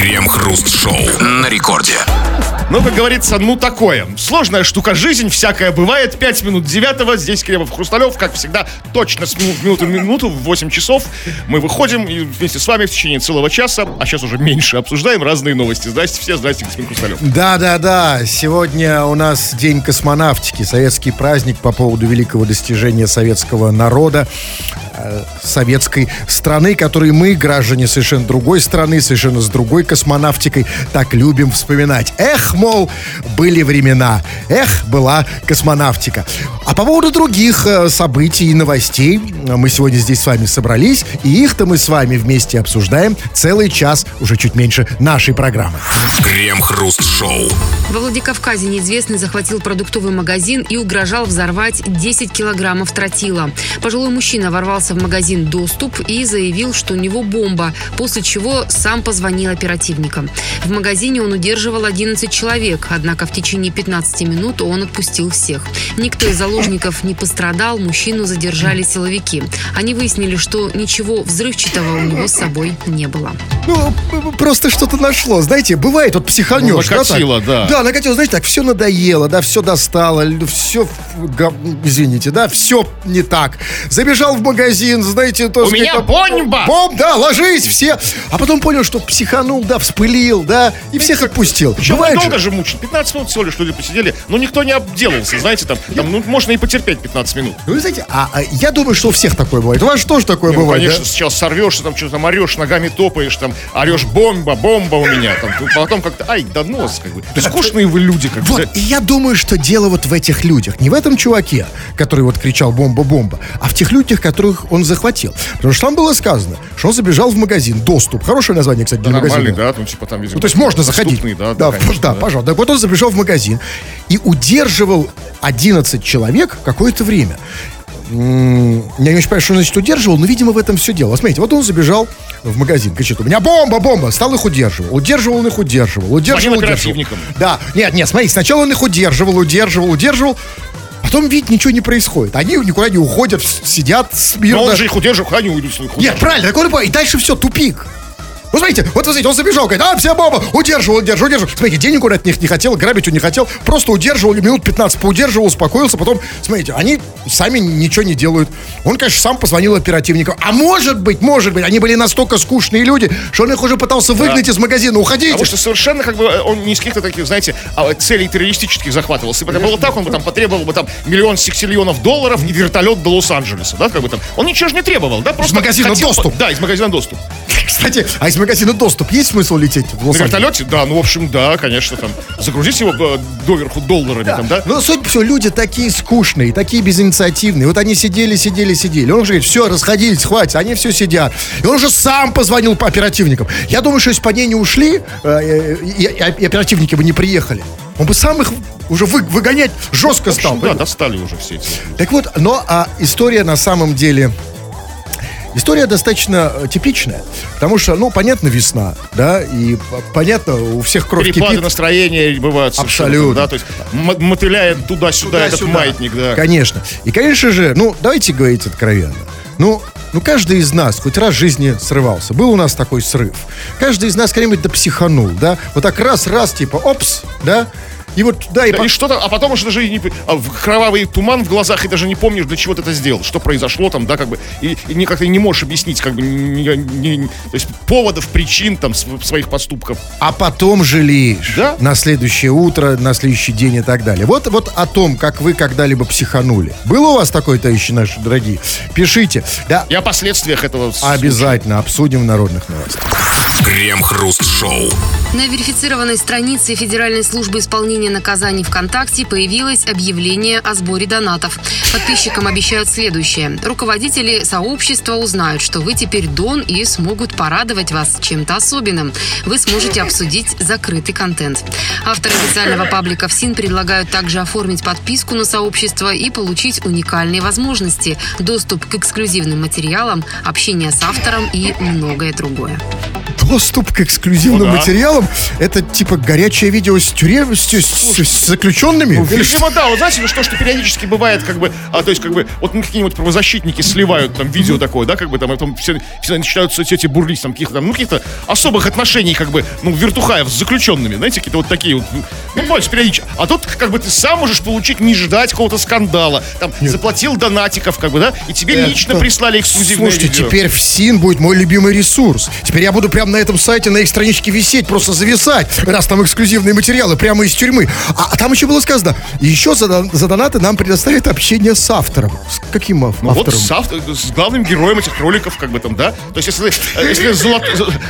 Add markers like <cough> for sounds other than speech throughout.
Крем-хруст-шоу на рекорде. Ну, как говорится, ну такое. Сложная штука жизнь, всякое бывает. Пять минут девятого. Здесь Кремов Хрусталев, как всегда, точно с минут, минуты в минуту, в 8 часов. Мы выходим и вместе с вами в течение целого часа, а сейчас уже меньше, обсуждаем разные новости. Здрасте все, здрасте, господин Хрусталев. Да-да-да, сегодня у нас День космонавтики, советский праздник по поводу великого достижения советского народа э, советской страны, которой мы, граждане совершенно другой страны, совершенно с другой космонавтикой, так любим вспоминать. Эх, мол, были времена. Эх, была космонавтика. А по поводу других э, событий и новостей э, мы сегодня здесь с вами собрались, и их-то мы с вами вместе обсуждаем целый час, уже чуть меньше нашей программы. Крем-хруст-шоу. Во Владикавказе неизвестный захватил продуктовый магазин и угрожал взорвать 10 килограммов тротила. Пожилой мужчина ворвался в магазин «Доступ» и заявил, что у него бомба, после чего сам позвонил оперативникам. В магазине он удерживал 11 человек, однако в течение 15 минут он отпустил всех. Никто из заложников не пострадал, мужчину задержали силовики. Они выяснили, что ничего взрывчатого у него с собой не было. Ну, просто что-то нашло. Знаете, бывает, вот психанешь. Ну, накатило, да, да. Да, накатило, знаете, так, все надоело, да, все достало, все, извините, да, все не так. Забежал в магазин, знаете, то... У меня бомба! Бомб, да, ложись все. А потом понял, что психанул, да, вспылил, да, и всех отпустил. Причем Бывает долго же. мучить. 15 минут всего лишь люди посидели, но никто не обделался, знаете, там, там ну, можно и потерпеть 15 минут. Ну, Вы знаете, а, а я думаю, что у всех такое бывает. У вас же тоже такое Ну, бывает, конечно, да? сейчас сорвешься, там что-то там орешь, ногами топаешь, там орешь бомба, бомба у меня. Там, потом как-то, ай, да нос, как бы. Да скучные вы люди, как бы. Вот, и я думаю, что дело вот в этих людях. Не в этом чуваке, который вот кричал «бомба-бомба», а в тех людях, которых он захватил. Потому что там было сказано, что он забежал в магазин. Доступ. Хорошее название, кстати, для Нормальный, магазина. да, там типа там, видимо, Ну, то есть можно заходить. доступный, да, да, да, конечно, да, пожалуйста. Так вот он забежал в магазин и удерживал 11 человек какое-то время. Я не очень понимаю, что он, значит, удерживал, но, видимо, в этом все дело. Смотрите, вот он забежал в магазин, кричит, у меня бомба, бомба, стал их удерживал, удерживал он их, удерживал, удерживал, Звонил удерживал. Да, нет, нет, смотри, сначала он их удерживал, удерживал, удерживал, потом, видит, ничего не происходит. Они никуда не уходят, с- сидят смирно. Но он же их удерживал, куда они уйдут Нет, правильно, так он и по- и дальше все, тупик. Ну, смотрите, вот, смотрите, он забежал, говорит, а, вся баба, удерживал, удерживал, удерживал. Смотрите, денег он от них не хотел, грабить он не хотел, просто удерживал, минут 15 поудерживал, успокоился, потом, смотрите, они сами ничего не делают. Он, конечно, сам позвонил оперативникам. А может быть, может быть, они были настолько скучные люди, что он их уже пытался выгнать из магазина, уходите. Потому что совершенно как бы он не из каких-то таких, знаете, а, целей террористических захватывался. Если бы это было так, он бы там потребовал бы там миллион сексиллионов долларов и вертолет до Лос-Анджелеса, да, как бы там. Он ничего же не требовал, да, просто магазина хотел доступ. Да, из магазина доступ. <laughs> Кстати, а из магазина доступ есть смысл лететь в На Лос-Анджелес? вертолете, да, ну, в общем, да, конечно, там, загрузить его э, доверху долларами, там, да. Но суть все, люди такие скучные, такие безинициативные. Вот они сидели, сидели, сидели. Он же говорит, все, расходились, хватит. Они все сидят. И он же сам позвонил по оперативникам. Я думаю, что если бы они не ушли, э, э, и, и оперативники бы не приехали, он бы сам их уже вы- выгонять жестко В стал. общем, да, достали уже все эти. Так вот, но а, история на самом деле... История достаточно э, типичная, потому что, ну, понятно, весна, да, и понятно, у всех кровь Перепады кипит. настроения бывают Абсолютно. Да, то есть мотыляет туда-сюда этот Туда-сюда. маятник, да. Конечно. И, конечно же, ну, давайте говорить откровенно. Ну, ну, каждый из нас хоть раз в жизни срывался. Был у нас такой срыв. Каждый из нас когда-нибудь да психанул, да? Вот так раз-раз, типа, опс, да? И вот, да, и... Да, по- И что-то, а потом уже даже и не, а, в кровавый туман в глазах, и даже не помнишь, для чего ты это сделал, что произошло там, да, как бы, и, и никак ты не можешь объяснить, как бы, ни- ни- ни- то есть поводов, причин там св- своих поступков. А потом жалеешь. Да. На следующее утро, на следующий день и так далее. Вот, вот о том, как вы когда-либо психанули. Было у вас такое, товарищи наши дорогие? Пишите. Да, И о последствиях этого. обязательно обсудим в народных новостях. Крем-хруст-шоу. На верифицированной странице Федеральной службы исполнения наказаний ВКонтакте появилось объявление о сборе донатов. Подписчикам обещают следующее. Руководители сообщества узнают, что вы теперь Дон и смогут порадовать вас чем-то особенным. Вы сможете обсудить закрытый контент. Авторы официального паблика ФСИН предлагают также оформить подписку на сообщество и получить уникальные возможности, доступ к эксклюзивным материалам, общение с автором и многое другое. доступ к эксклюзивным Ну да. материалам, это типа горячее видео с тюрем, с, с- с заключенными? Ну, видимо, да, вот знаете, ну что, что периодически бывает, как бы, а, то есть, как бы, вот ну, какие-нибудь правозащитники сливают там видео такое, да, как бы там, потом все, все начинают в соцсети бурлить, там, каких-то там, ну, каких-то особых отношений, как бы, ну, вертухаев с заключенными, знаете, какие-то вот такие вот, ну, больше периодически. А тут, как бы, ты сам можешь получить, не ждать какого-то скандала, там, заплатил донатиков, как бы, да, и тебе Это- лично прислали эксклюзивное Слушайте, видео. теперь ФСИН будет мой любимый ресурс. Теперь я буду прямо на этом сайте, на их страничке висеть, просто зависать, раз там эксклюзивные материалы прямо из тюрьмы. А, а там еще было сказано, еще за, за донаты нам предоставят общение с автором. С каким ав- Ну вот автором? с, авто- с главным героем этих роликов, как бы там, да? То есть, если, э, если золот-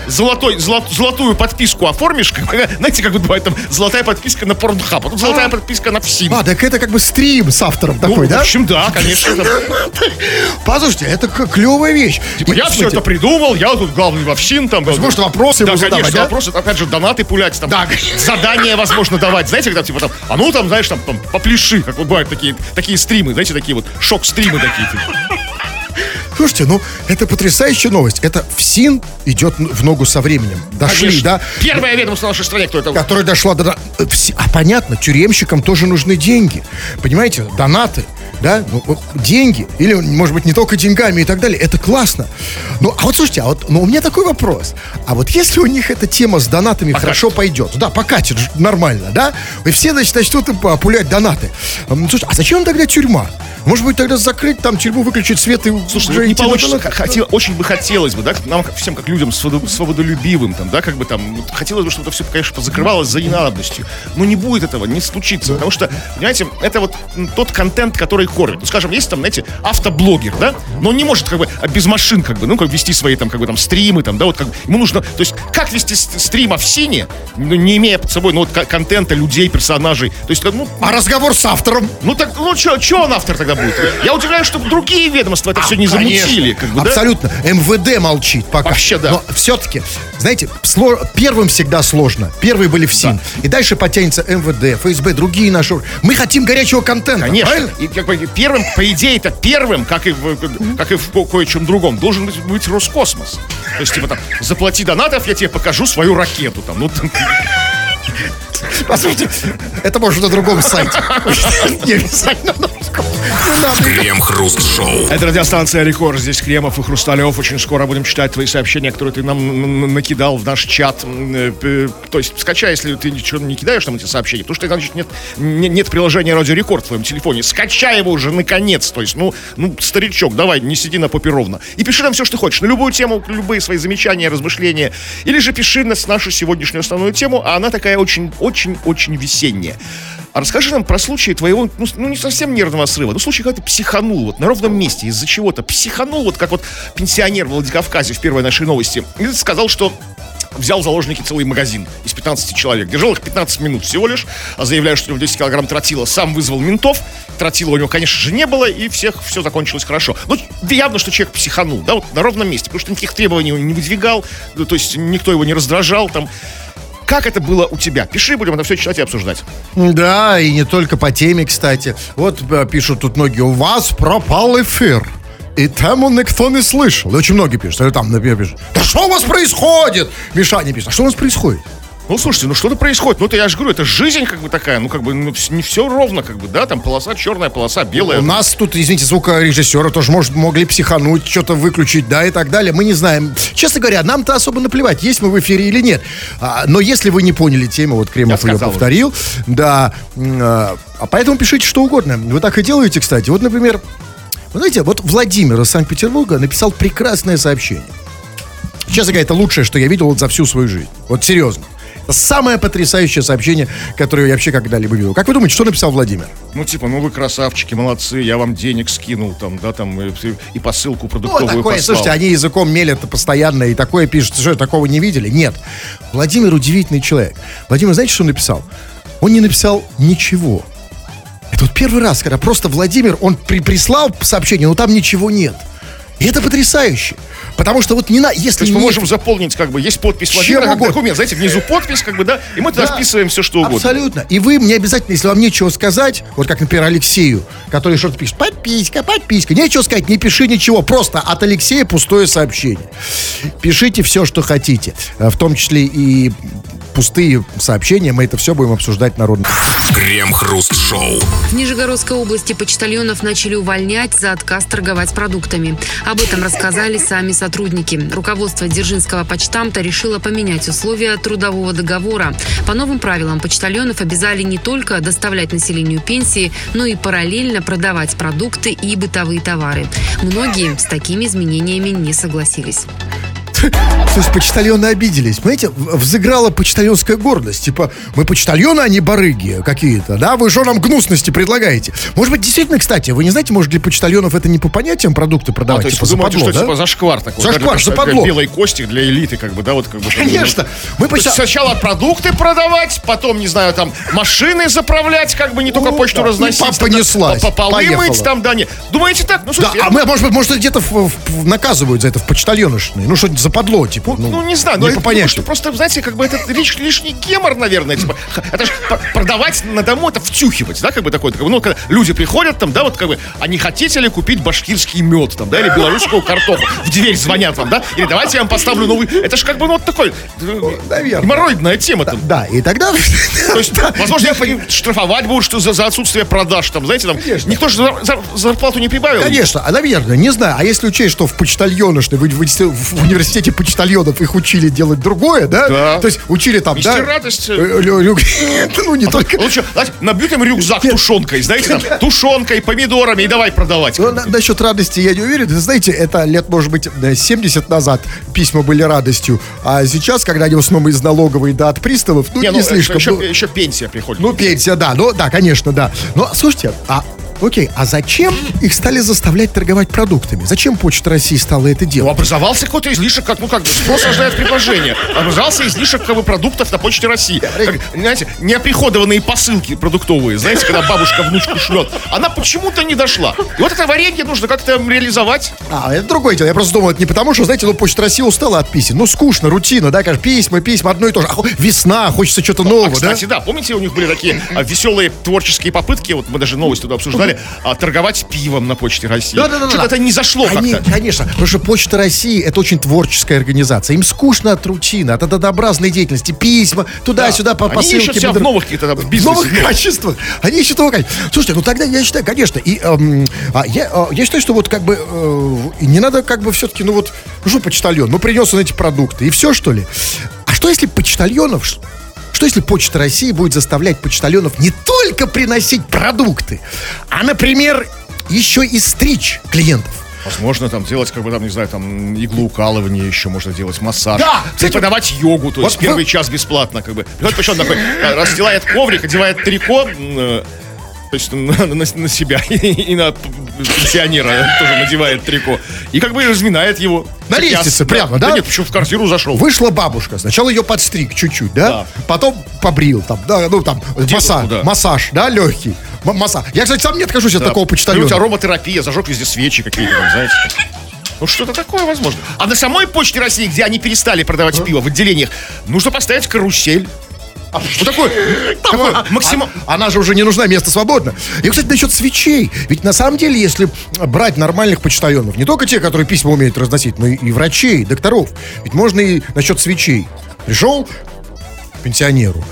золотой, золот- золотую подписку оформишь, как знаете, как бы бывает там золотая подписка на Pornhub, а тут золотая подписка на ФСИН. А, так это как бы стрим с автором Ну, такой, в да? общем, да, конечно. Послушайте, это клевая вещь. Типа, я все это придумал, я тут главный во ФСИН, там. может, вопросы Да, конечно, вопросы, опять же, донаты пулять, там, Да. задания, возможно, давать. Знаете, когда, типа, там, а ну, там, знаешь, там, там попляши, как вот бывают такие, такие стримы, знаете, такие вот шок-стримы такие. типа. Слушайте, ну, это потрясающая новость. Это ФСИН идет в ногу со временем. Дошли, Конечно. да? Первое ведомство в нашей стране, кто это? которая дошла до... э, А понятно, тюремщикам тоже нужны деньги. Понимаете, донаты, да, ну, вот деньги, или, может быть, не только деньгами и так далее, это классно. Ну, а вот слушайте, а вот ну, у меня такой вопрос. А вот если у них эта тема с донатами хорошо пойдет, да, покатит нормально, да, и все, значит, начнут им пулять донаты. Слушай, а зачем тогда тюрьма? Может быть, тогда закрыть там тюрьму, выключить свет и Слушай, уже не получится. донаты? Х- хотел- очень бы хотелось бы, да, нам всем как людям свободо- свободолюбивым, там, да, как бы там, вот хотелось бы, чтобы это все, конечно, позакрывалось за ненадобностью. Но не будет этого, не случится. Потому что, понимаете, это вот тот контент, который кормит. Ну, скажем, есть там, знаете, автоблогер, да, но он не может как бы а без машин, как бы, ну, как вести свои там, как бы там стримы, там, да, вот как бы, ему нужно, то есть, как вести стрим в сине, ну, не имея под собой, ну, вот ко- контента, людей, персонажей. То есть, ну, А разговор с автором? ну так, ну что, он автор тогда будет? Я удивляюсь, что другие ведомства это все не замутили. Как бы, да? Абсолютно. МВД молчит пока. Вообще, да. Но все-таки, знаете, сло- первым всегда сложно. Первые были в СИН. И дальше потянется МВД, ФСБ, другие наши. Мы хотим горячего контента. Конечно. правильно? И как бы первым, по идее, это первым, как и в, как и в ко- кое-чем другом, должен быть, быть Роскосмос. То есть, типа там, заплати донатов, я тебе покажу свою ракету. Там, ну, там, <laughs> Послушайте, это может на другом сайте. <laughs> Не обязательно на русском. Крем-хруст-шоу. Это радиостанция Рекорд. Здесь Кремов и Хрусталев. Очень скоро будем читать твои сообщения, которые ты нам накидал в наш чат. Э, То есть, скачай, если ты ничего не кидаешь нам эти сообщения, потому что значит, нет, не- нет приложения Радио Рекорд в твоем телефоне. Скачай его уже наконец. То есть, ну, ну, старичок, давай, не сиди на попе ровно. И пиши нам все, что хочешь. На любую тему, любые свои замечания, размышления. Или же пиши нас нашу сегодняшнюю основную тему, а она такая очень, очень, очень весенняя. А расскажи нам про случай твоего, ну, ну, не совсем нервного срыва, ну, случай, когда ты психанул вот на ровном месте из-за чего-то. Психанул, вот как вот пенсионер в Владикавказе в первой нашей новости. И ты сказал, что взял в заложники целый магазин из 15 человек. Держал их 15 минут всего лишь, а заявляю, что у него 10 килограмм тротила. Сам вызвал ментов. Тротила у него, конечно же, не было, и всех все закончилось хорошо. Ну, явно, что человек психанул, да, вот на ровном месте, потому что никаких требований он не выдвигал, то есть никто его не раздражал, там, как это было у тебя? Пиши, будем это все читать и обсуждать. Да, и не только по теме, кстати. Вот э, пишут тут многие, у вас пропал эфир. И тему никто не слышал. И очень многие пишут. Или там, например, пишут, да что у вас происходит? Мишаня пишет, а что у нас происходит? Ну, слушайте, ну что-то происходит. Ну, это я же говорю, это жизнь как бы такая, ну, как бы, ну, не все ровно, как бы, да, там полоса черная, полоса белая. У нас тут, извините, звукорежиссеры тоже, может, могли психануть, что-то выключить, да, и так далее. Мы не знаем. Честно говоря, нам-то особо наплевать, есть мы в эфире или нет. А, но если вы не поняли тему, вот Кремов Я ее сказал уже. повторил, да, а, а поэтому пишите что угодно. Вы так и делаете, кстати. Вот, например, вы знаете, вот Владимир из Санкт-Петербурга написал прекрасное сообщение. Честно говоря, это лучшее, что я видел вот за всю свою жизнь. Вот серьезно. Это самое потрясающее сообщение, которое я вообще когда-либо видел. Как вы думаете, что написал Владимир? Ну, типа, ну вы красавчики, молодцы, я вам денег скинул, там, да, там, и, и посылку Ну, продуктовую такое, послал. слушайте, они языком мелят постоянно и такое пишут, что такого не видели. Нет. Владимир удивительный человек. Владимир, знаете, что он написал? Он не написал ничего. Это вот первый раз, когда просто Владимир, он при- прислал сообщение, но там ничего нет. И это потрясающе. Потому что вот не на, если То есть мы можем заполнить, как бы, есть подпись Владимира, как документ, знаете, внизу подпись, как бы, да, и мы туда Да. вписываем все, что угодно. Абсолютно. И вы мне обязательно, если вам нечего сказать, вот как, например, Алексею, который что-то пишет, подписка, подписка, нечего сказать, не пиши ничего, просто от Алексея пустое сообщение. Пишите все, что хотите, э, в том числе и пустые сообщения, мы это все будем обсуждать народно. Крем-хруст-шоу. В Нижегородской области почтальонов начали увольнять за отказ торговать продуктами. Об этом рассказали сами сотрудники. Руководство Дзержинского почтамта решило поменять условия трудового договора. По новым правилам почтальонов обязали не только доставлять населению пенсии, но и параллельно продавать продукты и бытовые товары. Многие с такими изменениями не согласились. То есть почтальоны обиделись. Понимаете, взыграла почтальонская гордость. Типа, мы почтальоны, а не барыги какие-то, да? Вы что нам гнусности предлагаете? Может быть, действительно, кстати, вы не знаете, может, для почтальонов это не по понятиям продукты А, продавать, то есть типа вы думаете, западло, что да? типа зашквар такой? Зашквар, да, для- западло. для Белой кости для элиты, как бы, да, вот как бы. Конечно. Мы почта- Сначала продукты продавать, потом, не знаю, там, машины заправлять, как бы, не только Ну, почту да. разносить. Да, понеслась. по- Полы мыть там, да, не. Думаете так? Ну, Да, слушайте, а я- мы, может быть, может, где-то наказывают за это в почтальоночные. Ну, что-нибудь западло, типа. Ну, Ну, не знаю, не но по понятию. что просто, знаете, как бы это лиш- лишний гемор, наверное, типа, <laughs> это ж п- продавать на дому, это втюхивать, да, как бы бы, ну, когда люди приходят там, да, вот как бы, а не хотите ли купить башкирский мед, там, да, или белорусскую картоху, в дверь звонят вам, да, или давайте я вам поставлю новый, это же как бы, ну, вот такой, наверное. геморроидная тема там. Да, и тогда... <laughs> То есть, возможно, их штрафовать будут что за, за отсутствие продаж, там, знаете, там, Конечно. никто же зар- зар- зарплату не прибавил. Конечно, а, наверное, не знаю. А если учесть, что в почтальоночной, вы, вы в университете почтальонов их учили делать другое, да? Да. То есть учили там, Вести да? радость. Э, <laughs> Ну, не только... Лучше, знаете, набьют им рюкзак тушенкой, знаете, там, <laughs> тушенкой, помидорами, и давай продавать. Ну, на- насчет радости я не уверен. Знаете, это лет, может быть, э, 70 назад письма были радостью. А сейчас, когда они в основном из налоговой да от приставов, ну, не, Не, ну, слишком. Еще, ну, еще пенсия приходит. Ну, пенсия, да, ну, да, конечно, да. Но, слушайте, а, окей, а зачем их стали заставлять торговать продуктами? Зачем Почта России стала это Ну, делать? образовался какой-то излишек, как, ну, как бы, спрос рождает предложение. Образовался излишек, как бы, продуктов на Почте России. Как, знаете, неоприходованные посылки продуктовые, знаете, когда бабушка внучку шлет. Она почему-то не дошла. И вот это варенье нужно как-то реализовать. А, это другое дело. Я просто думал, это не потому, что, знаете, ну, Почта России устала от писем. Ну, скучно, рутина, да, кажется, письма, письма, одно и то же. А весна, хочется что-то нового, А, кстати, да? помните, у них были такие а, веселые творческие попытки, вот мы даже новость туда обсуждали, а, торговать пивом на Почте России. Да, да, да, Что-то да. это не зашло Они, как-то. конечно, потому что Почта России это очень творческая организация. Им скучно от рутины, от однообразной деятельности. Письма, туда-сюда по Они посылке. ищут себя в новых каких-то бизнесе. новых качествах. Они ищут новых качеств. Слушайте, ну тогда я считаю, конечно, и эм, а, я, а, я считаю, что вот как бы э, не надо как бы все-таки, ну вот, ну что почтальон, ну принес он эти продукты, и все что ли? А что если почтальонов, что если Почта России будет заставлять почтальонов не только приносить продукты, а, например, еще и стричь клиентов? Возможно, там делать, как бы там, не знаю, там иглоукалывание еще можно делать, массаж. Да, кстати, Преподавать йогу, то есть вот первый вы- час бесплатно, как бы. Приходит почему такой, э, расстилает коврик, одевает трико, м, то есть на, на- на себя <laughs> и на пенсионера тоже надевает трико. И как бы разминает его. На лестнице прямо, да? Да нет, почему в квартиру зашел. Вышла бабушка, сначала ее подстриг чуть-чуть, да? Да. Потом побрил, там, да, ну там, массаж, да. массаж, да, легкий. М- массаж. Я, кстати, сам не откажусь от Да. такого у тебя ароматерапия, зажег везде свечи какие-то, знаете. Ну, что-то такое возможно. А на самой Почте России, где они перестали продавать пиво в отделениях, нужно поставить карусель. Вот такой, такой А- <laughs> максимум... а- Она же уже не нужна, место свободно. И, кстати, насчет свечей. Ведь на самом деле, если брать нормальных почтальонов, не только те, которые письма умеют разносить, но и, и врачей, и докторов. Ведь можно и насчет свечей. Пришел пенсионеру,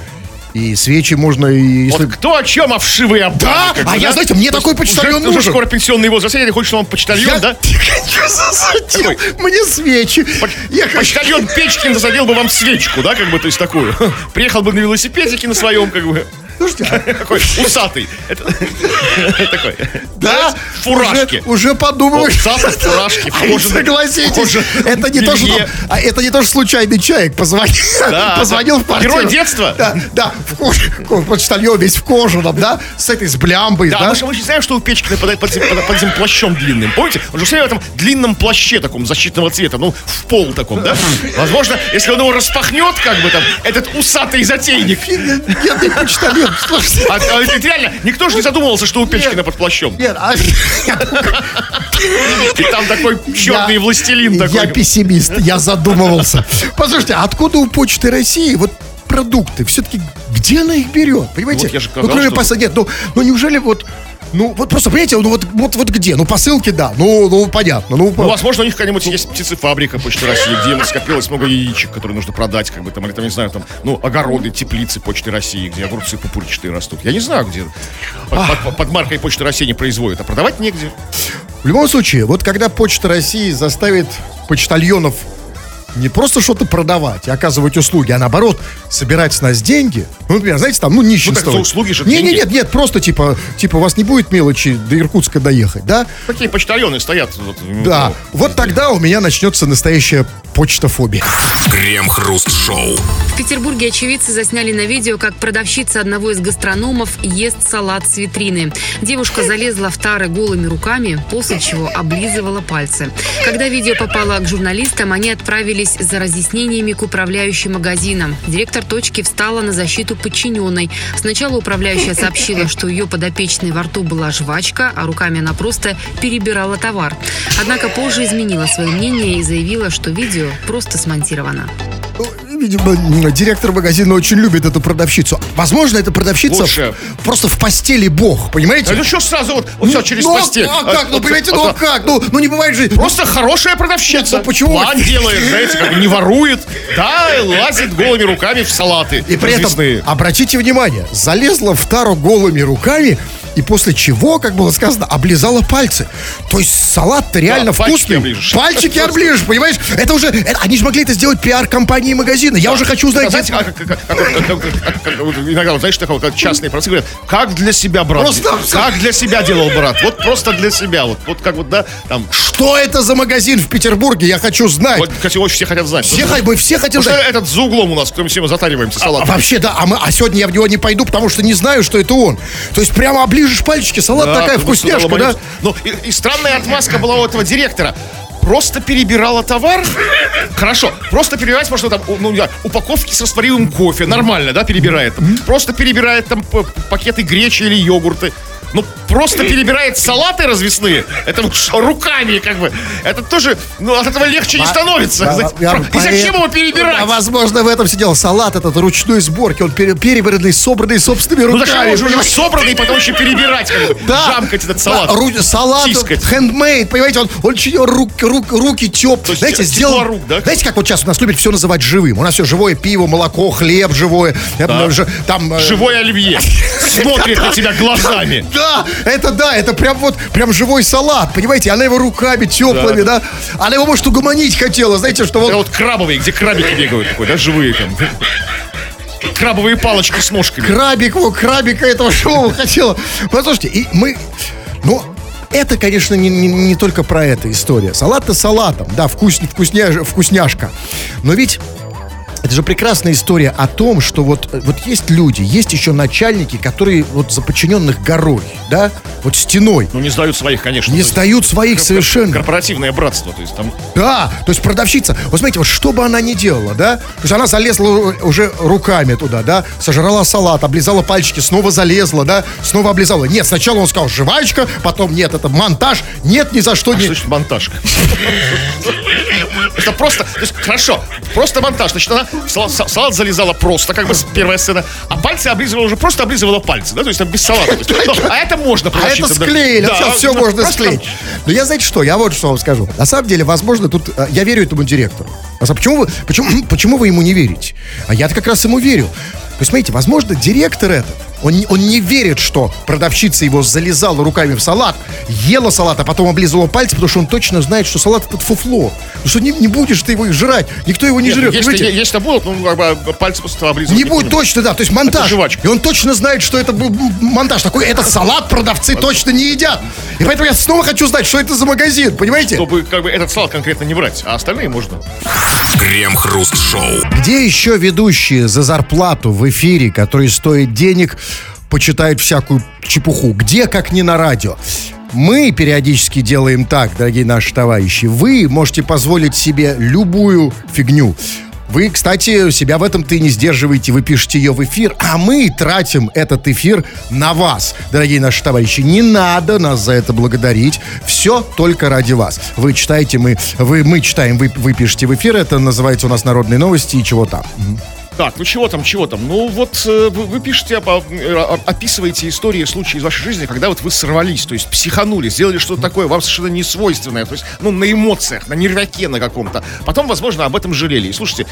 и свечи можно и... Если... Вот кто о чем, а вшивые обманы, Да, как бы, а я, знаете, мне такой почтальон уже, уже нужен. скоро пенсионный возраст, а ты хочешь, чтобы он почтальон, Я да? <laughs> хочу засадил. Такой. Мне свечи. Я хочу... Почтальон Печкин засадил бы вам свечку, да, как бы, то есть такую. <laughs> Приехал бы на велосипедике на своем, как бы. Слушайте, <laughs> Такой усатый. Это- <laughs> Такой. да, В фуражке. Уже, подумываешь. Усатый в фуражке, <laughs> Согласитесь, это не то, что а это не то, что случайный человек позвонил, позвонил в квартиру. Герой детства. Да, да, в коже, ко- почтальон весь в кожаном, да, с этой, с блямбой, Да, мы же знаем, что у Печкина под, под, этим- плащом длинным. Помните? Он же все в этом длинном плаще таком защитного цвета, ну, в пол таком, да? Возможно, если он его распахнет, как бы там, этот усатый затейник, Офигенный почтальон. Нет, слушайте. А, а реально, никто же не задумывался, что у Печкина под плащом. Нет, а- <laughs> И там такой черный Я- властелин Я такой. пессимист, я задумывался. Послушайте, а откуда у Почты России вот продукты? Все-таки где она их берет? Понимаете? Вот я же ну, сказал, кроме что- Нет, ну, ну неужели вот... Ну, вот просто, понимаете, ну вот, вот, вот где? Ну, посылки, да. Ну, ну понятно. Ну, Ну, возможно, у них какая-нибудь есть птицефабрика Почты России, где скопилось много яичек, которые нужно продать, как бы там, или там, не знаю, там, ну, огороды, теплицы Почты России, где огурцы пупырчатые растут. Я не знаю, где. Под, под- под маркой Почты России не производят, а продавать негде. В любом случае, вот когда Почта России заставит почтальонов не просто что-то продавать и оказывать услуги, а наоборот, собирать с нас деньги. Ну, например, знаете, там, ну, нищенство. Ну, услуги же не, не, нет, нет, просто типа, типа, у вас не будет мелочи до Иркутска доехать, да? Такие почтальоны стоят. Вот, Да. метро. Вот тогда у меня начнется настоящая почтофобия. Крем-хруст-шоу. В Петербурге очевидцы засняли на видео, как продавщица одного из гастрономов ест салат с витрины. Девушка залезла в тары голыми руками, после чего облизывала пальцы. Когда видео попало к журналистам, они отправились за разъяснениями к управляющей магазином. Директор точки встала на защиту подчиненной. Сначала управляющая сообщила, что у ее подопечной во рту была жвачка, а руками она просто перебирала товар. Однако позже изменила свое мнение и заявила, что видео просто смонтировано. Ну, Видимо, директор магазина очень любит эту продавщицу. Возможно, эта продавщица Лучше. в- просто в постели бог, понимаете? А ну что сразу вот, вот все через ну, а- постель? а как? Ну, понимаете, вот- ну а как? Ну, ну не бывает же... Просто хорошая продавщица. Ну, почему? План делает, знаете, как бы не ворует. Да, и лазит голыми руками в салаты. И при этом, обратите внимание, залезла в тару голыми руками, и после чего, как было сказано, облизала пальцы. То есть салат-то реально пальчики вкусный. оближешь. Пальчики оближешь, понимаешь? Это уже, это- они же могли это сделать пиар-компании магазина. Я уже хочу узнать, Знаете, как, иногда, знаешь, такого, как частные продавцы говорят, как для себя, брат. Просто- Как для себя делал брат. Вот просто для себя. Вот, вот как вот, да, там. что это за магазин в Петербурге, я хочу знать. Вот, кстати, очень все хотят знать. Все, мы все хотим знать. этот за углом у нас, кто мы все затариваемся А салатом. вообще, да, а, мы, а сегодня я в него не пойду, потому что не знаю, что это он. То есть прямо оближешь пальчики, салат Да, такая вкусняшка, да? Ну, и, и странная отмазка была у этого директора. Просто перебирала товар. Хорошо, просто перебирать, может, там, ну, я, упаковки с растворимым кофе. Нормально, да, перебирает. Просто перебирает там пакеты гречи или йогурты. Ну, просто перебирает салаты развесные. Это руками, как бы. Это тоже, ну, от этого легче не становится. Да, Знаете, я- <laughs> И зачем его А, перебирать? возможно, в этом сидел салат этот ручной сборки. Он пере- перебранный, собранный собственными Ну, руками. зачем уже, понимаете? собранный, потом еще перебирать, как бы, Да. жамкать этот салат. Да, ру- салат, Тискать. хендмейд, понимаете, он, он чьи- руки теп. есть Знаете, тепло сделал, рук, да? знаете, как вот сейчас у нас любят все называть живым. У нас все живое пиво, молоко, хлеб живое. Там, э, Живой оливье. <laughs> Смотрит на тебя глазами. Да, это да, это прям вот, прям живой салат, понимаете? Она его руками теплыми, да. Она его, может, угомонить хотела, знаете, что вот... Это вот крабовые, где крабики бегают такой, да, живые там. Крабовые палочки с ножками. крабик, его, крабика этого шоу хотела. Послушайте, и мы, ну, это, конечно, не, не, не только про это история. Салат-то салатом, да, вкус, вкусня, вкусняшка. Но ведь это же прекрасная история о том, что вот, вот есть люди, есть еще начальники, которые вот за подчиненных горой, да, вот стеной. Ну, не сдают своих, конечно. Не сдают своих совершенно. Корпоративное братство, то есть там... Да, то есть продавщица, вот смотрите, вот что бы она ни делала, да, то есть она залезла уже руками туда, да, сожрала салат, облизала пальчики, снова залезла, да, снова облизала. Нет, сначала он сказал жвачка, потом нет, это монтаж, нет, ни за что А не... что значит монтаж? <laughs> Это просто, то есть, хорошо, просто монтаж. Значит, она в сала- са- салат залезала просто, как бы первая сцена, а пальцы облизывала уже, просто облизывала пальцы, да, то есть там без салата. Ну, а это можно А это склеили, Да, сейчас все можно склеить. Но я, знаете что, я вот что вам скажу. На самом деле, возможно, тут э, я верю этому директору. А почему вы, почему, почему вы ему не верите? А я-то как раз ему верю. То есть, смотрите, возможно, директор этот, он, не- он не верит, что продавщица его залезала руками в салат, ела салат, а потом облизывала пальцы, потому что он точно знает, что салат этот фуфло. Ну что не, не будешь ты его жрать, никто его не Нет, жрет. Если, понимаете? если будут, ну, как бы пальцы просто облизывать. Не будет точно, да, то есть монтаж. Это. И он точно знает, что это был монтаж. Такой, это салат продавцы точно не едят. И поэтому я снова хочу знать, что это за магазин, понимаете? Чтобы как бы этот салат конкретно не брать, а остальные можно. Крем-хруст-шоу. Где еще ведущие за зарплату в эфире, которые стоят денег, почитают всякую чепуху? Где, как не на радио? Мы периодически делаем так, дорогие наши товарищи. Вы можете позволить себе любую фигню. Вы, кстати, себя в этом-то и не сдерживаете, вы пишете ее в эфир, а мы тратим этот эфир на вас, дорогие наши товарищи. Не надо нас за это благодарить, все только ради вас. Вы читаете, мы, вы, мы читаем, вы, вы пишете в эфир, это называется у нас «Народные новости» и чего там. Так, ну чего там, чего там? Ну вот э, вы, вы пишете, э, описываете истории, случаи из вашей жизни, когда вот вы сорвались, то есть психанули, сделали что-то такое вам совершенно не свойственное, то есть, ну, на эмоциях, на нервяке на каком-то. Потом, возможно, об этом жалели. И слушайте,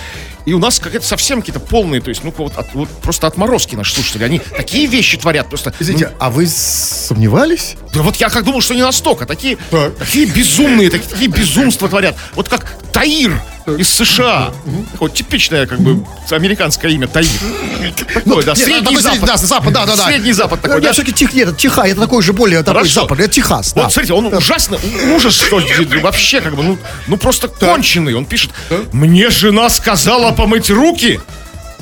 и у нас какие-то совсем какие-то полные, то есть, ну, вот, от- вот просто отморозки наши слушатели, они такие вещи творят, просто... Извините, а вы сомневались? Да вот я как думал, что не настолько. Такие, Так. такие безумные, такие, такие безумства творят. Вот как Таир из США. Вот типичное, как бы, американское имя Таир. Такое, да, Средний Запад. Да, запад, да, да, да. Средний Запад такой, да. все-таки Тих, нет, Тиха, это такой же более такой запад, это Техас. Вот, смотрите, он ужасно, ужас, что вообще, как бы, ну, ну просто конченый. Он пишет, мне жена сказала помыть руки,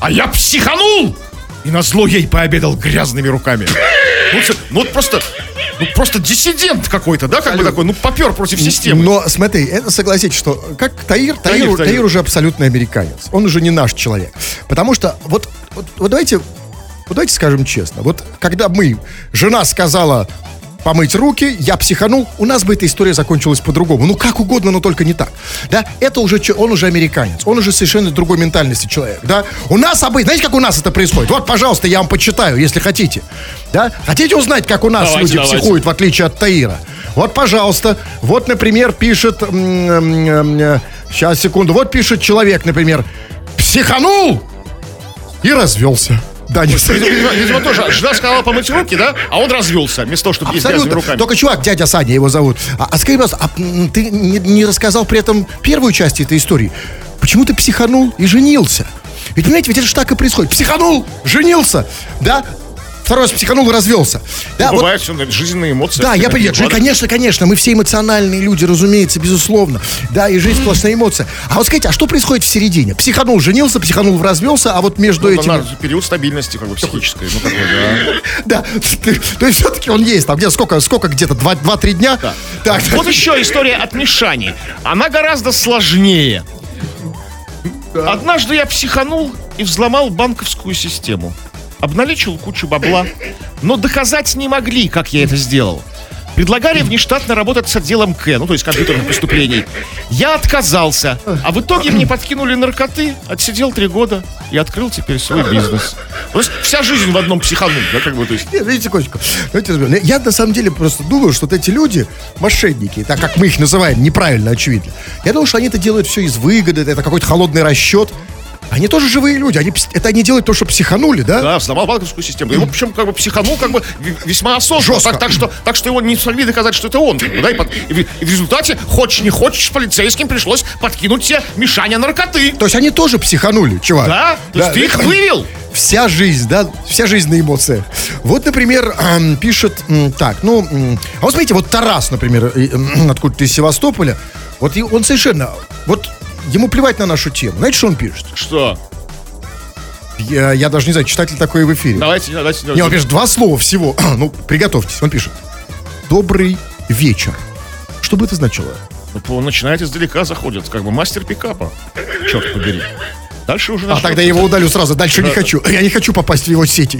а я психанул. И на зло ей пообедал грязными руками. Ну, ну, вот просто, ну, просто диссидент какой-то, да, как бы такой, ну, попер против системы. Но смотри, это согласитесь, что как Таир, Таир, Таир, Таир, Таир. уже абсолютный американец. Он уже не наш человек. Потому что вот, вот, вот давайте, вот давайте скажем честно. Вот когда мы, жена сказала помыть руки, я психанул, у нас бы эта история закончилась по-другому. Ну, как угодно, но только не так. Да, это уже, он уже американец, он уже совершенно другой ментальности человек, да. У нас обычно, знаете, как у нас это происходит? Вот, пожалуйста, я вам почитаю, если хотите. Да, хотите узнать, как у нас Давайте, люди давайте. психуют, в отличие от Таира? Вот, пожалуйста, вот, например, пишет, сейчас, секунду, вот пишет человек, например, психанул и развелся. Да, не Видимо, тоже жена сказала помыть руки, да? А он развелся, вместо того, чтобы есть грязными руками. Только чувак, дядя Саня его зовут. А, а скажи, пожалуйста, а, ты не, не рассказал при этом первую часть этой истории? Почему ты психанул и женился? Ведь, понимаете, ведь это же так и происходит. Психанул, женился, да? Второй раз психанул и развелся. Да, вот Бывает все, жизненные эмоции. да, я понимаю. Бывают. Конечно, конечно, мы все эмоциональные люди, разумеется, безусловно. Да, и жизнь сплошная эмоция. А вот скажите, а что происходит в середине? Психанул, женился, психанул, развелся, а вот между Ну, этими... на период стабильности, как бы, психической. Ну, такой, да. <laughs> Да, то есть все-таки он есть. Там где сколько, сколько где-то, два- два-три дня? Так, Вот еще история от Мишани. Она гораздо сложнее. Однажды я психанул и взломал банковскую систему. Обналичил кучу бабла, но доказать не могли, как я это сделал. Предлагали внештатно работать с отделом К, ну то есть компьютерных преступлений. Я отказался, а в итоге мне подкинули наркоты, отсидел три года и открыл теперь свой бизнес. То есть вся жизнь в одном психанул, да, как бы, то есть. Нет, видите, разберем. Я на самом деле просто думаю, что вот эти люди, мошенники, так как мы их называем, неправильно, очевидно. Я думаю, что они это делают все из выгоды, это какой-то холодный расчет. Они тоже живые люди, они, это они делают то, что психанули, да? Да, взломал банковскую систему. Его причем как бы психанул как бы весьма осознанно. Так, так, что, так что его не смогли доказать, что это он. да, и, под- и в, и в результате, хочешь не хочешь, полицейским пришлось подкинуть тебе Мишаня наркоты. То есть они тоже психанули, чувак. Да? То есть ты их вывел. Вся жизнь, да, вся жизнь на эмоциях. Вот, например, эм, пишет, м, так, ну, м, а вот смотрите, вот Тарас, например, и, м, откуда-то из Севастополя, вот и он совершенно, вот ему плевать на нашу тему. Знаете, что он пишет? Что? Я, я даже не знаю, читатель такой в эфире. Давайте, давайте. Не, он пишет два слова всего. <clears throat> ну, приготовьтесь. Он пишет. Добрый вечер. Что бы это значило? Ну, начинает издалека, заходит, как бы мастер пикапа. Черт побери. Дальше уже А тогда я его удалю сразу. Дальше не хочу. Я не хочу попасть в его сети.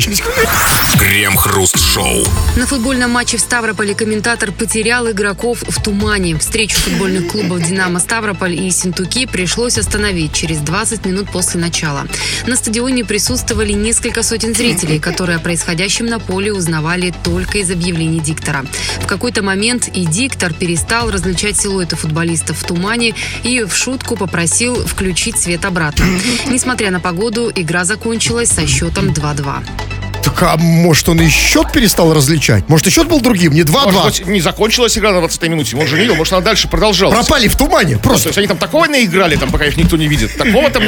Крем-хруст-шоу. На футбольном матче в Ставрополе комментатор потерял игроков в тумане. Встречу футбольных клубов «Динамо Ставрополь» и «Синтуки» пришлось остановить через 20 минут после начала. На стадионе присутствовали несколько сотен зрителей, которые о происходящем на поле узнавали только из объявлений диктора. В какой-то момент и диктор перестал различать силуэты футболистов в тумане и в шутку попросил включить свет обратно. Несмотря на погоду, игра закончилась со счетом 2-2. Так, а может, он и счет перестал различать? Может, и счет был другим? Не 2-2? Может быть, не закончилась игра на 20 минуте. Он же не видел, может, она дальше продолжалась. Пропали в тумане. То Просто. есть они там такого наиграли, там, пока их никто не видит. Такого там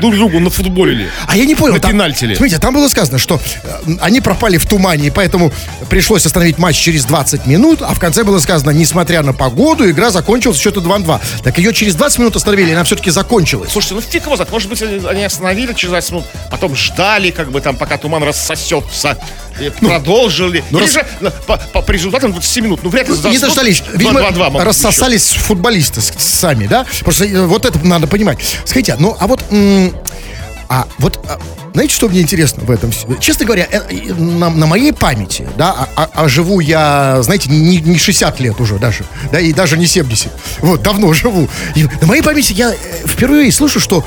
друг другу нафутболили. А я не понял. На там-? Смотрите, там было сказано, что э, они пропали в тумане, и поэтому пришлось остановить матч через 20 минут, а в конце было сказано, несмотря на погоду, игра закончилась счету 2-2. Так ее через 20 минут остановили, и она все-таки закончилась. Слушайте, ну фиг его знает. Может быть, они остановили через 20 минут, потом ждали, как бы там, пока туман рассосется трясется. И продолжили. ну, раз- же ну, по, по- по результатам 20 минут. Ну, вряд ли Не заснут. дождались. Видимо, 2-2 могут рассосались футболисты с- сами, да? Просто э, вот это надо понимать. Скажите, ну, а вот... а вот... а, знаете, что мне интересно в этом? Честно говоря, э, на, на моей памяти, да, а, а- а живу я, знаете, не, не 60 лет уже даже, да, и даже не 70. Вот, давно живу. И на моей памяти я э, впервые слышу, что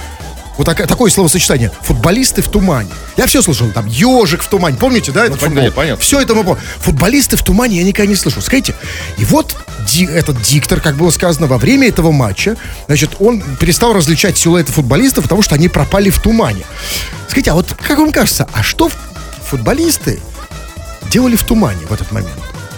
вот такое, такое словосочетание. Футболисты в тумане. Я все слышал. Там ежик в тумане. Помните, да, это понятно, футбол? понятно. Все это мы помним. Футболисты в тумане я никогда не слышал. Скажите, и вот ди- этот диктор, как было сказано, во время этого матча, значит, он перестал различать силуэты футболистов, потому что они пропали в тумане. Скажите, а вот как вам кажется, а что футболисты делали в тумане в этот момент?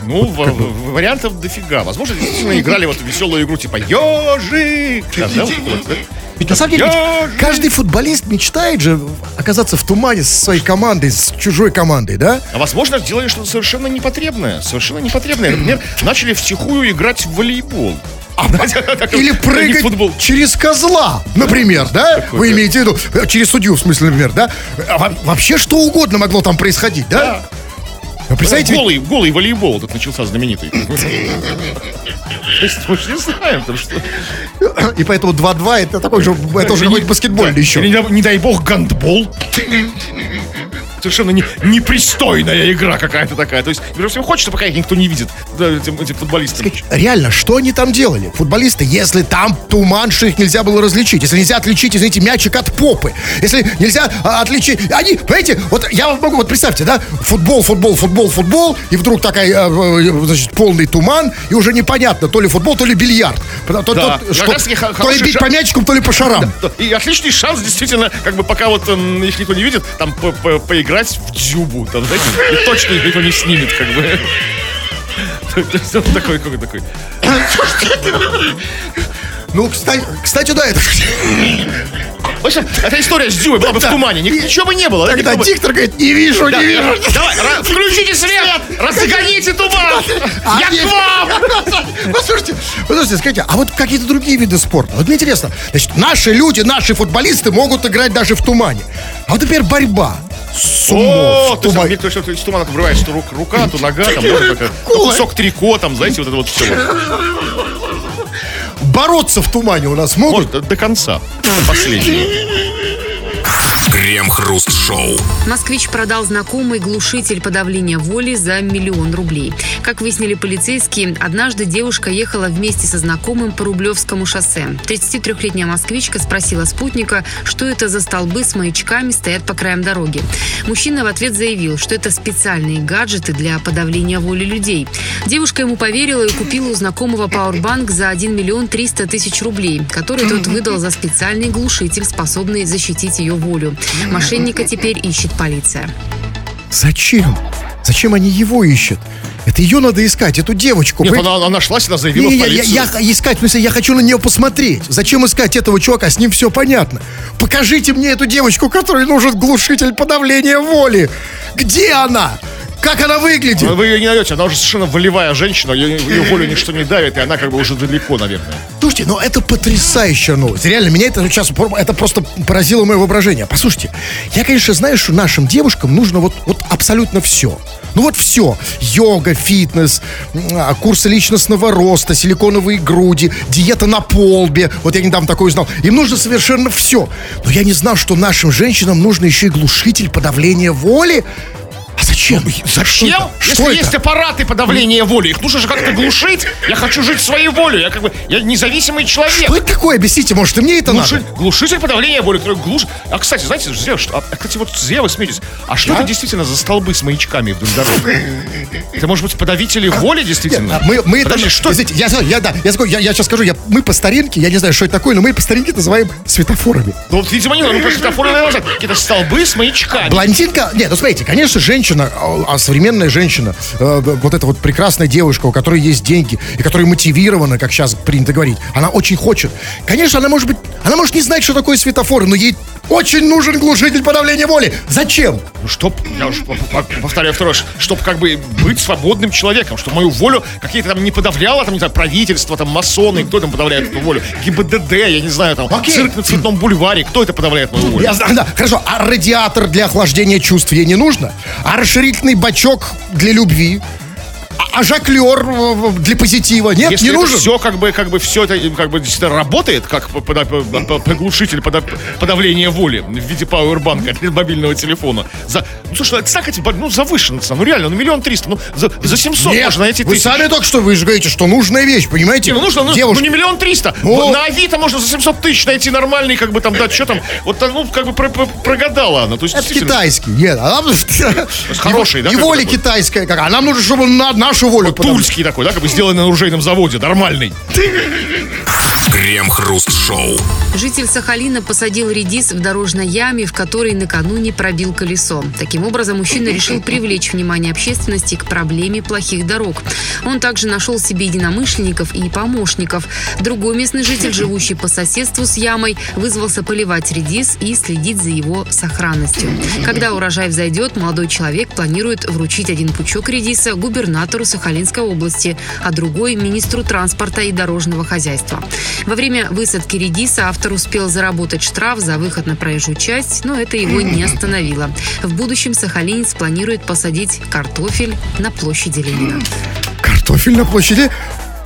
Ну, в- в- вариантов дофига. Возможно, действительно играли вот веселую игру типа ежик. Да, да, да. Ведь на самом деле каждый футболист мечтает же оказаться в тумане со своей командой, с чужой командой, да? А возможно, сделали что-то совершенно непотребное. Совершенно непотребное. Например, начали втихую играть в волейбол. <laughs> Или Не прыгать футбол. через козла, например, да? Вы имеете в виду, э, через судью, в смысле, например, да? А во- Вообще что угодно могло там происходить, да? Вы представляете, голый, голый волейбол этот начался знаменитый. <laughs> То есть мы же не знаем, потому что... и поэтому 2-2 это такой же, это уже какой-то баскетбольный еще. Не дай бог, гандбол. Совершенно не, непристойная игра какая-то такая. То есть, во всем хочется, пока их никто не видит, да, этим, этим футболистам. Реально, что они там делали? Футболисты, если там туман, что их нельзя было различить, если нельзя отличить, извините, мячик от попы, если нельзя а, отличить... Они, понимаете, вот я вот могу, вот представьте, да, футбол, футбол, футбол, футбол, и вдруг такая, э, э, значит, полный туман, и уже непонятно, то ли футбол, то ли бильярд. То- Да. то- что- то ли бить по мячикам, то ли по шарам. И отличный шанс, действительно, как бы пока вот м, их никто не видит, там по- по- поиграть в дзюбу, там, знаете, и точно никто не снимет, как бы. То есть он такой, какой такой. Ну, кстати, кстати, да, это... В общем, эта история с дзюбой была бы в тумане, ни- ничего бы не было. да, Тогда диктор говорит, не вижу, не вижу. Давай, включите свет! Разгоните туман! А Я к вам! <laughs> Послушайте, послушайте, скажите, а вот какие-то другие виды спорта? Вот мне интересно, значит, наши люди, наши футболисты могут играть даже в тумане. А вот теперь борьба. Сумо О, в то есть, тумане. мне то, что из тумана вырывается то рук- рука, то нога, там, может, как, кусок трико, там, знаете, вот это вот все. Бороться в тумане у нас могут? Может, до, до конца. Последний. Крем-хруст-шоу. Москвич продал знакомый глушитель подавления воли за миллион рублей. Как выяснили полицейские, однажды девушка ехала вместе со знакомым по Рублевскому шоссе. 33-летняя москвичка спросила спутника, что это за столбы с маячками стоят по краям дороги. Мужчина в ответ заявил, что это специальные гаджеты для подавления воли людей. Девушка ему поверила и купила у знакомого пауэрбанк за 1 миллион 300 тысяч рублей, который тот выдал за специальный глушитель, способный защитить ее волю. Мошенника теперь ищет полиция. Зачем? Зачем они его ищут? Это ее надо искать, эту девочку. Нет, она, она нашлась, она заявила Не, в я, я- полицию. я искать, в смысле, я хочу на нее посмотреть. Зачем искать этого чувака? С ним все понятно. Покажите мне эту девочку, которой нужен глушитель подавления воли. Где она? Как она выглядит? Вы ее не найдете, она уже совершенно волевая женщина, ее, ее волю ничто не давит, и она как бы уже далеко, наверное. Слушайте, ну это потрясающая новость. Реально, меня это сейчас это просто поразило мое воображение. Послушайте, я, конечно, знаю, что нашим девушкам нужно вот, вот абсолютно все. Ну вот все. Йога, фитнес, а, курсы личностного роста, силиконовые груди, диета на полбе. Вот я недавно такое узнал. Им нужно совершенно все. Но я не знал, что нашим женщинам нужно еще и глушитель подавления воли. А зачем? Зачем? Что это? Если Что есть это? аппараты подавления воли, их нужно же как-то глушить. Я хочу жить своей волей. Я как бы я независимый человек. Что это такое? Объясните, может, и мне это Глуши- надо? глушитель подавления воли, который глушит. А, кстати, знаете, зря, что, а, кстати, вот зря вы смеетесь. А что Да? это действительно за столбы с маячками вдоль дороги? Это может быть подавители воли, действительно? А Мы, мы это, Подожди, что? Извините, я, я, да, я, я, я сейчас скажу, я, мы по старинке, я не знаю, что это такое, но мы по старинке называем светофорами. Ну, вот, видимо, не просто светофоры, наверное, назад. Какие-то столбы с маячками. Блондинка, нет, ну смотрите, конечно, женщина, а, а современная женщина, э, вот эта вот прекрасная девушка, у которой есть деньги, и которая мотивирована, как сейчас принято говорить, она очень хочет. Конечно, она может быть, она может не знать, что такое светофоры, но ей очень нужен глушитель подавления воли. Зачем? Ну, чтоб, я по- повторяю второй раз, чтоб как бы быть свободным человеком, чтобы мою волю какие-то там не подавляло, там, не знаю, правительство, там, масоны, кто там подавляет эту волю? ГИБДД, я не знаю, там, Окей. цирк на Цветном бульваре, кто это подавляет мою волю? Я знаю, да, хорошо, а радиатор для охлаждения чувств ей не нужно? А расширительный бачок для любви, а, а жаклер э, для позитива. Нет, Если не нужен. все как бы, как бы все это как бы работает, как приглушитель пода- подавления воли в виде пауэрбанка мобильного телефона. За, ну, слушай, так, эти, ну, завышенно, цена, ну, реально, ну, миллион триста, ну, за, за 700 Нет, можно найти вы тысяч. сами только что, вы же говорите, что нужная вещь, понимаете? Не, ну нужно, ну, ну не миллион триста. Ну. На Авито можно за 700 тысяч найти нормальный, как бы там, да, что там. Вот, ну, как бы про- про- прогадала она. То есть, Это китайский. Нет, а нам... хороший, да, И какой воля такой? китайская. Как, а нам нужно, чтобы на нашу волю подавали. Тульский такой, да, как бы сделанный на оружейном заводе, нормальный. Крем-хруст-шоу. Житель Сахалина посадил редис в дорожной яме, в которой накануне пробил колесо. Таким образом, мужчина решил привлечь внимание общественности к проблеме плохих дорог. Он также нашел себе единомышленников и помощников. Другой местный житель, <laughs> живущий по соседству с ямой, вызвался поливать редис и следить за его сохранностью. Когда урожай взойдет, молодой человек планирует вручить один пучок редиса губернатору Сахалинской области, а другой – министру транспорта и дорожного хозяйства. Во время высадки редиса автор успел заработать штраф за выход на проезжую часть, но это его не <laughs> остановило. В будущем сахалинец планирует посадить картофель на площади Ленина. Картофель на площади?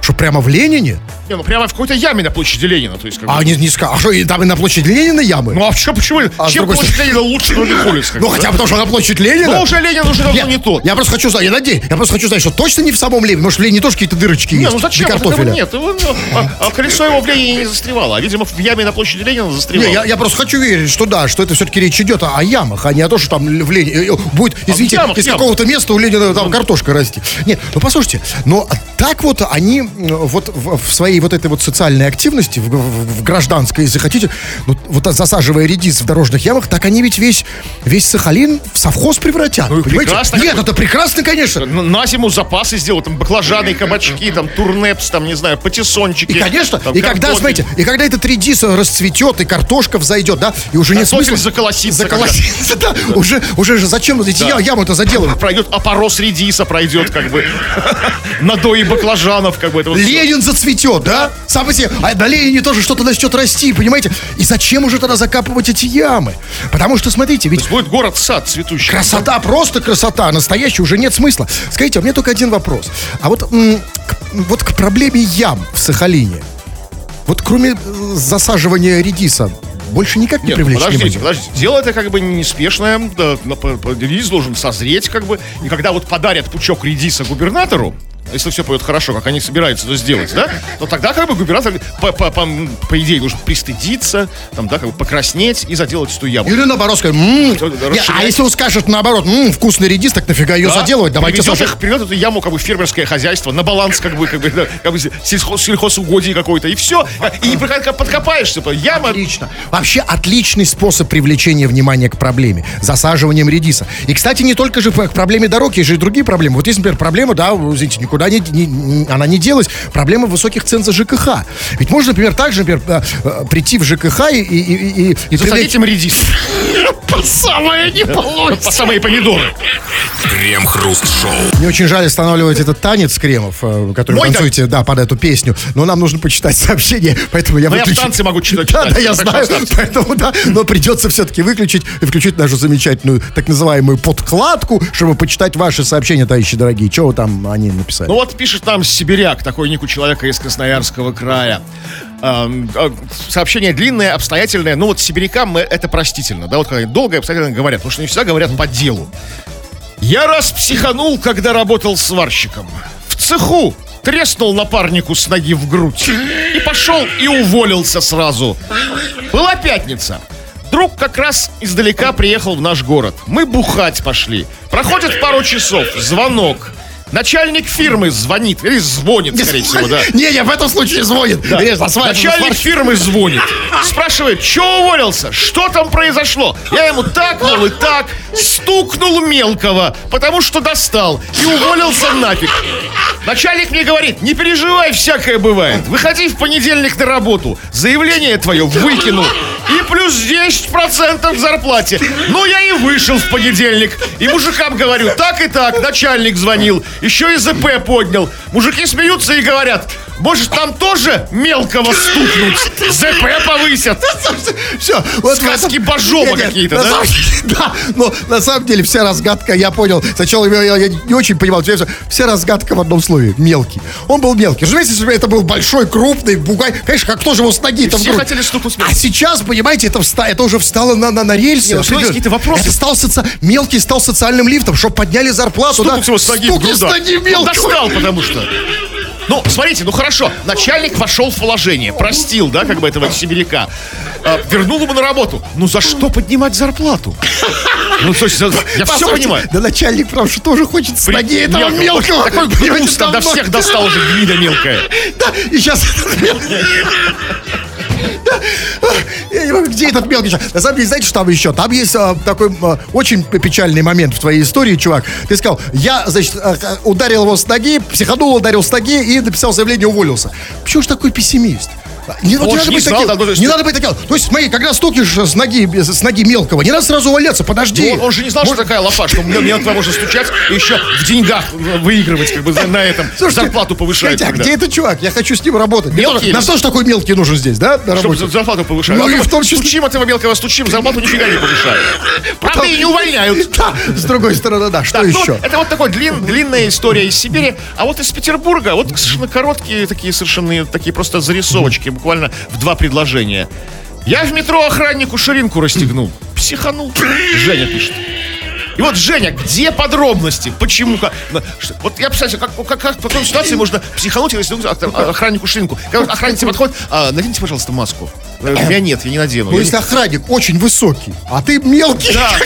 Что, прямо в Ленине? Не, ну прямо в какой-то яме на площади Ленина. То есть, как А не, не ска- А что, и там и на площади Ленина ямы? Ну а что, почему? А Чем площадь Ленина лучше других улиц? Ну, хотя бы потому, что на площадь Ленина. Ну, уже Ленин уже давно не тот. Я просто хочу знать, я надеюсь, я просто хочу знать, что точно не в самом Ленине. Может, в Ленине тоже какие-то дырочки Не, есть? ну зачем? Для картофеля. Нет, его, ну, а, а колесо его в Ленине не застревало. А, видимо, в яме на площади Ленина застревало. Не, я, я просто хочу верить, что да, что это все-таки речь идет о, о ямах, а не о том, что там в Ленине э, будет, извините, ямах, из какого-то места у Ленина там картошка расти. Нет, ну послушайте, но так вот они вот в, в своей вот этой вот социальной активности, в, в- в гражданской, если хотите, ну, вот засаживая редис в дорожных ямах, так они ведь весь, весь Сахалин в совхоз превратят. Ну прекрасно. Нет, это прекрасно, конечно. На зиму запасы сделал, там баклажаны, <laughs> кабачки, там турнепс, там, не знаю, патиссончики. И, конечно, там, и когда, смотрите, и когда этот редис расцветет, и картошка взойдет, да, и уже нет смысла... заколосится Заколосится, да. Уже, уже же зачем эти ямы-то заделывать? Пройдет опорос редиса, пройдет, как бы, <laughs> надои баклажанов, как бы, это вот всё. Ленин зацветет, да? Сам по себе. А на Ленине тоже что-то начнет расти, понимаете? И зачем уже тогда закапывать эти ямы? Потому что, смотрите, ведь Будет город-сад цветущий. красота, просто красота, настоящая, уже нет смысла. Скажите, у меня только один вопрос. А вот, к, вот к проблеме ям в Сахалине, вот кроме э, засаживания редиса, больше никак не Нет, ну, привлечь подождите, внимание? подождите. Дело это как бы неспешное. Да, релиз должен созреть, как бы. И когда вот подарят пучок редиса губернатору, если все пойдет хорошо, как они собираются это сделать, да, то тогда как бы губернатор, по, по- по- по идее, должен пристыдиться, там, да, как бы покраснеть и заделать эту яму. Или наоборот сказать, «М, Что, не, расширять? а если он скажет наоборот, «М, вкусный редис, так нафига ее Да, заделывать, давайте приведет, сажать. их, приведет эту яму как бы фермерское хозяйство на баланс как бы, как бы, да, как бы сельхоз, сельхозугодий какой-то и все. И не прикол- подкопаешься, яма. Отлично. Вообще отличный способ привлечения внимания к проблеме. Засаживанием редиса. И, кстати, не только же к проблеме дорог, есть же и другие проблемы. Вот есть, например, проблема, да, извините, никуда не, не- не- она не делась. Проблема высоких цен за ЖКХ. Ведь можно, например, также, например, э, э, прийти в ЖКХ и, и, и, и- и Засадить им редис. <laughs> По самое не По самые помидоры. Крем-хруст-шоу. Мне очень жаль останавливать этот танец кремов, э, который Мой вы танцуете, да, под эту песню. Но нам нужно почитать <laughs> сообщение, поэтому я Но я в танце могу читать. Да, да, я знаю, поэтому, да, но придется все-таки выключить и включить нашу замечательную так называемую подкладку, чтобы почитать ваши сообщения, товарищи дорогие. Чего вы там они написали? Ну вот пишет нам Сибиряк, такой ник человека из Красноярского края. Э, Сообщение длинное, обстоятельное. Ну вот сибирякам это простительно. Да, вот когда долго и обстоятельно говорят, потому что не всегда говорят по делу. Я раз психанул, когда работал сварщиком. В цеху треснул напарнику с ноги в грудь. И пошел и уволился сразу. Была пятница. Друг как раз издалека приехал в наш город. Мы бухать пошли. Проходит пару часов. Звонок. Начальник фирмы звонит. Или звонит, скорее всего, да. Не, не, в этом случае звонит. Конечно, свадьбу, на Начальник фирмы звонит. Спрашивает, что уволился? Что там произошло? Я ему так, мол, и так. Стукнул мелкого, потому что достал. И уволился нафиг. Начальник мне говорит, не переживай, всякое бывает. Выходи в понедельник на работу. Заявление твое выкину. И плюс 10% в зарплате. Ну, я и вышел в понедельник. И мужикам говорю, так и так, начальник звонил. Еще и ЗП поднял. Мужики смеются и говорят, Может, там тоже мелкого стукнуть? ЗП повысят? Все. Сказки Бажова какие-то, да? самом <laughs> Да, но на самом деле вся разгадка, я понял. Сначала я, я- я не очень понимал, вся, вся разгадка в одном слове. Мелкий. Он был мелкий. Разумеется, если бы это был большой, крупный бугай, конечно, как тоже его с ноги там все хотели стукнуть А сейчас, понимаете, это, вста- это уже встало на, на, на рельсы. Не, ну, какие-то вопросы. Это стал соци- мелкий стал социальным лифтом, чтобы подняли зарплату. Стукнуть его с ноги в Стукни с ноги Он мелкого. достал, потому что... Ну, смотрите, ну хорошо, начальник вошел в положение, простил, да, как бы этого сибиряка, А, вернул ему на работу. Ну за что поднимать зарплату? Ну, то есть, я все Послушайте, понимаю. Да начальник, потому что тоже хочет с ноги этого мелкого. мелкого. Такой там до всех достал уже гнида мелкая. Да, и сейчас... Где этот мелкий? На самом деле, знаете, что там еще? Там есть а, такой а, очень печальный момент в твоей истории, чувак. Ты сказал, я, значит, а, а, ударил его с ноги, психанул, ударил с ноги и написал заявление, уволился. Почему же такой пессимист? Не, вот Он не же надо не быть таким. да, ну, не надо быть таким. То есть, смотри, когда стукнешь с ноги, с ноги мелкого, не надо сразу увольняться, подожди. Ну, он, он же не знал, что такая лафа, что мне мелкого можно стучать и еще в деньгах выигрывать, как бы на- на этом Слушайте, зарплату повышать. Когда. где этот чувак? Я хочу с ним работать. Мне Мелкий или- Нам тоже такой мелкий нужен здесь, да, на Чтобы работе? зарплату повышать. Ну, А и в том числе- Стучим этого мелкого, стучим, зарплату нифига не повышают. Правда, и не увольняют. <laughs> Да, с другой стороны, да. Что ну, еще? это вот такой длин- длинная история из Сибири. А вот из Петербурга, вот совершенно короткие такие совершенно такие просто зарисовочки, буквально в два предложения. Я в метро охраннику ширинку расстегнул. Психанул. Женя пишет. И вот, Женя, где подробности? Почему? Вот я представляю, как, как, как в такой ситуации можно психануть и расстегнуть ох- охраннику ширинку. Когда тебе подходит, «А, наденьте, пожалуйста, маску. Э, У меня нет, я не надену. Ну, если охранник очень высокий, а ты мелкий. Да. <laughs>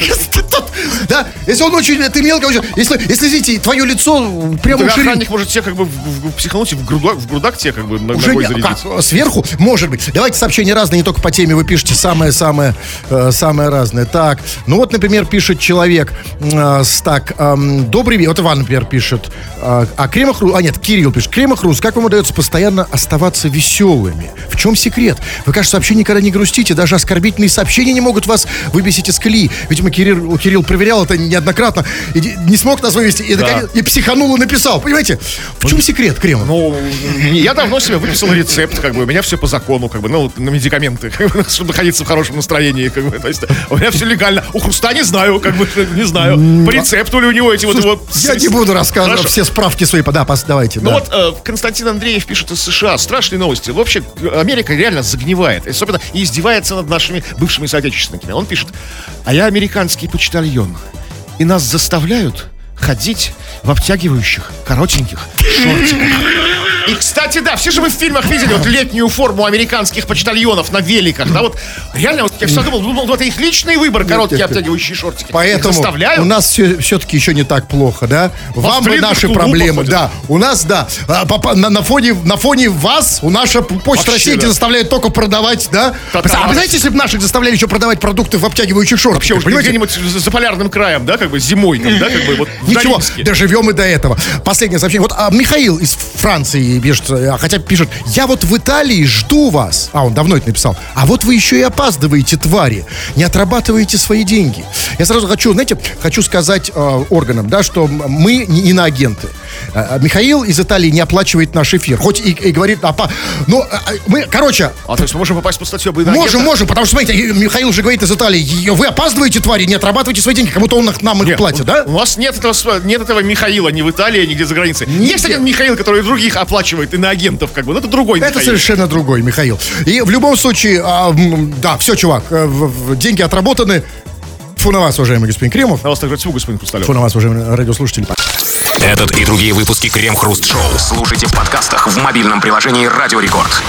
Да, если он очень, ты мелкий, очень- если, если, извините, твое лицо прямо Тогда у ширин- охранник может тебе как бы в, в- в психануть и в грудак, в грудак тебе как бы на- Уже ногой не- зарядить. как, сверху? Может быть. Давайте сообщения разные, не только по теме. Вы пишете самое-самое э, самое разное. Так, ну вот, например, пишет человек. э, с- так, эм, добрый вечер. Вот Иван, например, пишет. э, а Кремах. А нет, Кирилл пишет. Кремах Рус, как вам удается постоянно оставаться веселыми? В чем секрет? Вы, кажется, вообще никогда не грустите. Даже оскорбительные сообщения не могут вас выбесить из колеи. Видимо, Кирилл, Кирилл проверял это неоднократно. И не- смог нас вывести. И, наконец- и психанул и написал. Понимаете? В чем секрет, Кремов? Ну, я давно себе выписал рецепт, как бы, у меня все по закону, как бы, ну, на медикаменты, как бы, <laughs> чтобы находиться в хорошем настроении, как бы, то есть, у меня все легально. У Хруста не знаю, как бы, <laughs> не знаю, по рецепту ли у него эти вот его... Я не буду рассказывать Хорошо. все справки свои. Да, давайте. Ну да. вот э, Константин Андреев пишет из США. Страшные новости. Вообще, Америка реально загнивает. Особенно издевается над нашими бывшими соотечественниками. Он пишет, а я американский почтальон. И нас заставляют ходить в обтягивающих, коротеньких шортиках. И, кстати, да, все же вы в фильмах видели вот летнюю форму американских почтальонов на великах, да, вот реально, вот я всегда думал, думал, вот это их личный выбор, короткие нет, нет. обтягивающие шортики. Поэтому у нас все, все-таки еще не так плохо, да? Вам бы наши проблемы, да. У нас, да, а, на, на фоне, на фоне вас, у наша почта России да. заставляет только продавать, да? Татарас. А вы знаете, если бы наших заставляли еще продавать продукты в обтягивающих шортах? Вообще уже где-нибудь за, полярным краем, да, как бы зимой, там, да, как бы вот Ничего, доживем и до этого. Последнее сообщение. Вот а, Михаил из Франции пишет, а, хотя пишет, я вот в Италии жду вас. А, он давно это написал. А вот вы еще и опаздываете, твари. Не отрабатываете свои деньги. Я сразу хочу, знаете, хочу сказать э, органам, да, что мы не иноагенты. А, а Михаил из Италии не оплачивает наш эфир. Хоть и, и говорит, а, по- ну, а, а, мы, короче, А то есть мы можем попасть по статью об Можем, можем, потому что, смотрите, Михаил же говорит из Италии, «Е- вы опаздываете, твари, не отрабатываете свои деньги, кому-то он нам их Нет, платит, да? У нас нет этого, нет этого Михаила ни в Италии, нигде за границей. Есть один Михаил, который других оплачивает, иноагентов, как бы, но это другой Это Михаил. совершенно другой, Михаил. И в любом случае, а, да, все, чувак, э, деньги отработаны. Фу на вас, уважаемый господин Кремов. На вас также тьфу, господин Хрусталев. Фу на вас, уважаемые радиослушатели. Этот и другие выпуски Крем Хруст Шоу слушайте в подкастах в мобильном приложении Радио Рекорд.